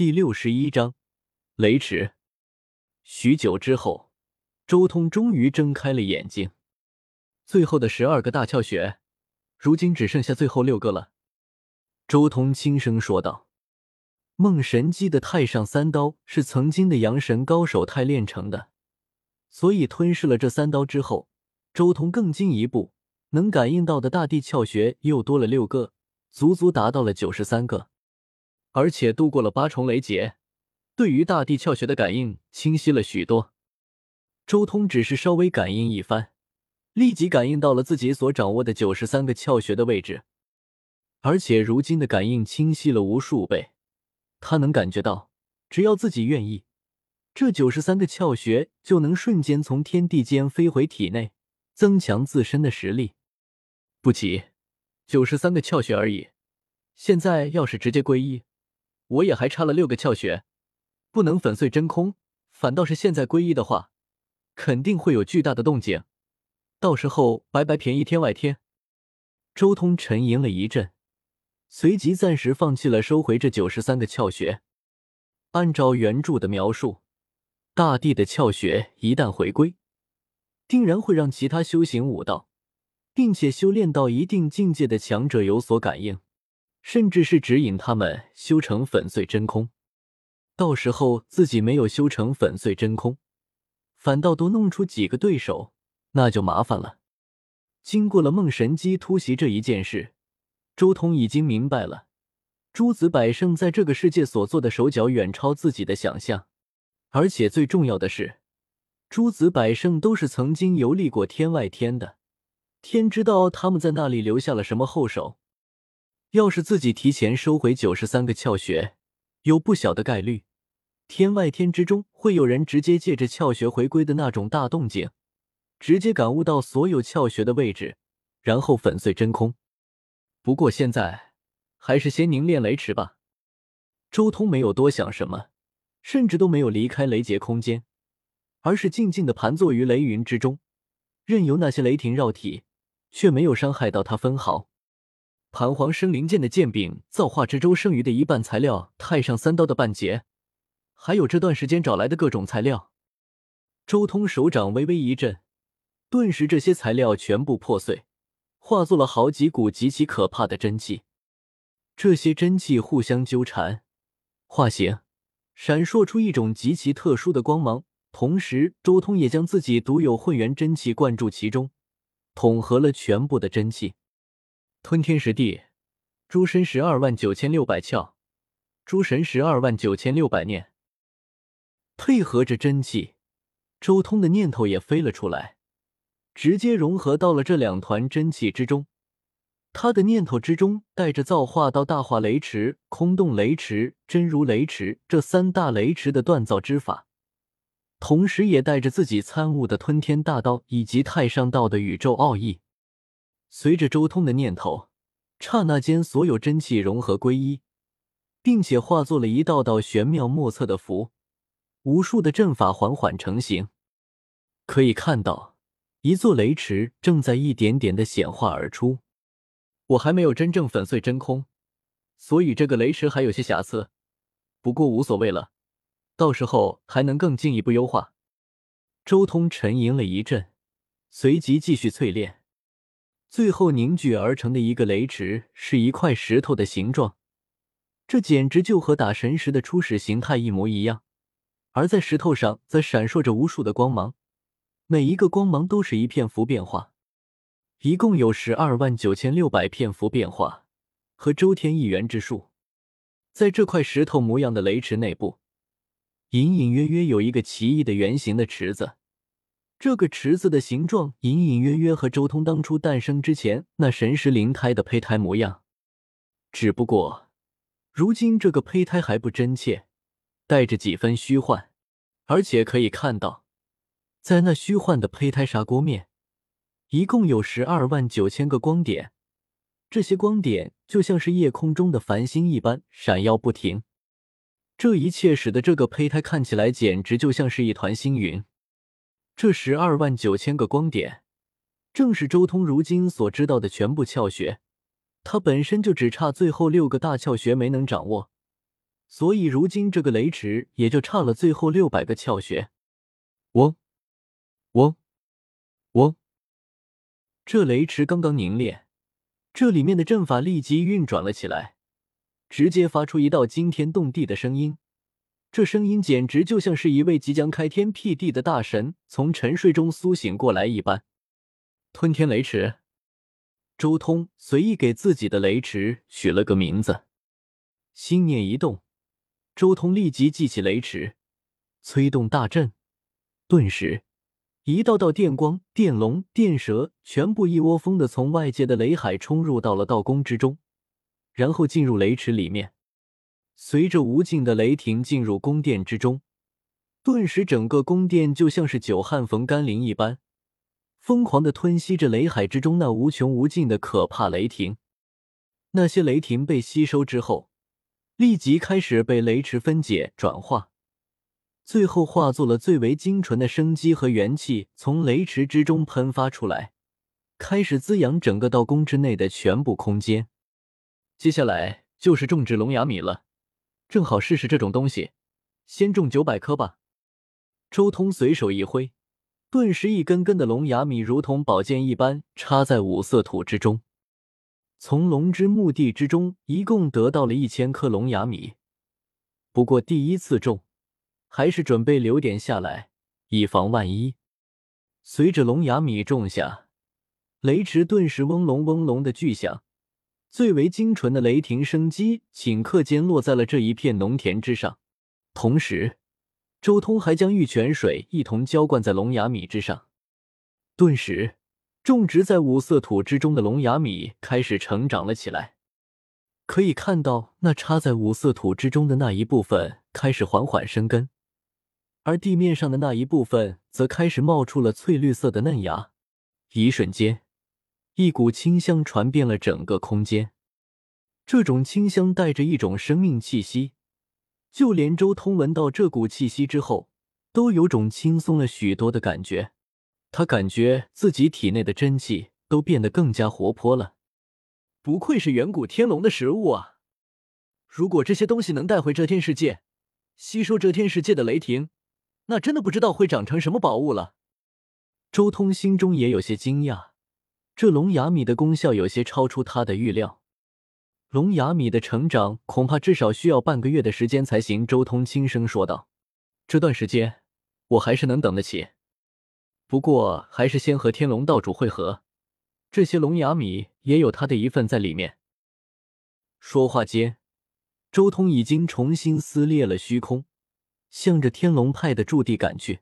第六十一章雷池。许久之后，周通终于睁开了眼睛。最后的十二个大窍穴，如今只剩下最后六个了。周通轻声说道：“梦神机的太上三刀是曾经的阳神高手太炼成的，所以吞噬了这三刀之后，周通更进一步，能感应到的大地窍穴又多了六个，足足达到了九十三个。而且度过了八重雷劫，对于大地窍穴的感应清晰了许多。周通只是稍微感应一番。”立即感应到了自己所掌握的九十三个窍穴的位置，而且如今的感应清晰了无数倍。他能感觉到，只要自己愿意，这九十三个窍穴就能瞬间从天地间飞回体内，增强自身的实力。不急，九十三个窍穴而已。现在要是直接归一，我也还差了六个窍穴，不能粉碎真空。反倒是现在归一的话，肯定会有巨大的动静。到时候白白便宜天外天。周通沉吟了一阵，随即暂时放弃了收回这九十三个窍穴。按照原著的描述，大地的窍穴一旦回归，定然会让其他修行武道，并且修炼到一定境界的强者有所感应，甚至是指引他们修成粉碎真空。到时候自己没有修成粉碎真空，反倒多弄出几个对手。那就麻烦了。经过了梦神机突袭这一件事，周通已经明白了，诸子百圣在这个世界所做的手脚远超自己的想象，而且最重要的是，诸子百圣都是曾经游历过天外天的，天知道他们在那里留下了什么后手。要是自己提前收回九十三个窍穴，有不小的概率，天外天之中会有人直接借着窍穴回归的那种大动静。直接感悟到所有窍穴的位置，然后粉碎真空。不过现在还是先凝练雷池吧。周通没有多想什么，甚至都没有离开雷劫空间，而是静静的盘坐于雷云之中，任由那些雷霆绕体，却没有伤害到他分毫。盘皇生灵剑的剑柄，造化之舟剩余的一半材料，太上三刀的半截，还有这段时间找来的各种材料。周通手掌微微一震。顿时，这些材料全部破碎，化作了好几股极其可怕的真气。这些真气互相纠缠，化形，闪烁出一种极其特殊的光芒。同时，周通也将自己独有混元真气灌注其中，统合了全部的真气。吞天石地，诸神十二万九千六百窍，诸神十二万九千六百念，配合着真气，周通的念头也飞了出来。直接融合到了这两团真气之中，他的念头之中带着造化到大化雷池、空洞雷池、真如雷池这三大雷池的锻造之法，同时也带着自己参悟的吞天大道以及太上道的宇宙奥义。随着周通的念头，刹那间所有真气融合归一，并且化作了一道道玄妙莫测的符，无数的阵法缓缓成型，可以看到。一座雷池正在一点点的显化而出，我还没有真正粉碎真空，所以这个雷池还有些瑕疵。不过无所谓了，到时候还能更进一步优化。周通沉吟了一阵，随即继续淬炼。最后凝聚而成的一个雷池是一块石头的形状，这简直就和打神石的初始形态一模一样。而在石头上则闪烁着无数的光芒。每一个光芒都是一片符变化，一共有十二万九千六百片符变化，和周天一元之数。在这块石头模样的雷池内部，隐隐约约有一个奇异的圆形的池子。这个池子的形状隐隐约约和周通当初诞生之前那神石灵胎的胚胎模样，只不过如今这个胚胎还不真切，带着几分虚幻，而且可以看到。在那虚幻的胚胎砂锅面，一共有十二万九千个光点，这些光点就像是夜空中的繁星一般闪耀不停。这一切使得这个胚胎看起来简直就像是一团星云。这十二万九千个光点，正是周通如今所知道的全部窍穴。他本身就只差最后六个大窍穴没能掌握，所以如今这个雷池也就差了最后六百个窍穴。嗡，嗡，嗡！这雷池刚刚凝练，这里面的阵法立即运转了起来，直接发出一道惊天动地的声音。这声音简直就像是一位即将开天辟地的大神从沉睡中苏醒过来一般。吞天雷池，周通随意给自己的雷池取了个名字，心念一动。周通立即记起雷池，催动大阵，顿时，一道道电光、电龙、电蛇全部一窝蜂的从外界的雷海冲入到了道宫之中，然后进入雷池里面。随着无尽的雷霆进入宫殿之中，顿时整个宫殿就像是久旱逢甘霖一般，疯狂的吞吸着雷海之中那无穷无尽的可怕雷霆。那些雷霆被吸收之后。立即开始被雷池分解转化，最后化作了最为精纯的生机和元气，从雷池之中喷发出来，开始滋养整个道宫之内的全部空间。接下来就是种植龙牙米了，正好试试这种东西，先种九百颗吧。周通随手一挥，顿时一根根的龙牙米如同宝剑一般插在五色土之中。从龙之墓地之中，一共得到了一千颗龙牙米。不过第一次种，还是准备留点下来，以防万一。随着龙牙米种下，雷池顿时嗡隆嗡隆的巨响，最为精纯的雷霆生机顷刻间落在了这一片农田之上。同时，周通还将玉泉水一同浇灌在龙牙米之上，顿时。种植在五色土之中的龙牙米开始成长了起来，可以看到那插在五色土之中的那一部分开始缓缓生根，而地面上的那一部分则开始冒出了翠绿色的嫩芽。一瞬间，一股清香传遍了整个空间，这种清香带着一种生命气息，就连周通闻到这股气息之后，都有种轻松了许多的感觉。他感觉自己体内的真气都变得更加活泼了，不愧是远古天龙的食物啊！如果这些东西能带回遮天世界，吸收遮天世界的雷霆，那真的不知道会长成什么宝物了。周通心中也有些惊讶，这龙牙米的功效有些超出他的预料。龙牙米的成长恐怕至少需要半个月的时间才行。周通轻声说道：“这段时间，我还是能等得起。”不过，还是先和天龙道主会合，这些龙牙米也有他的一份在里面。说话间，周通已经重新撕裂了虚空，向着天龙派的驻地赶去。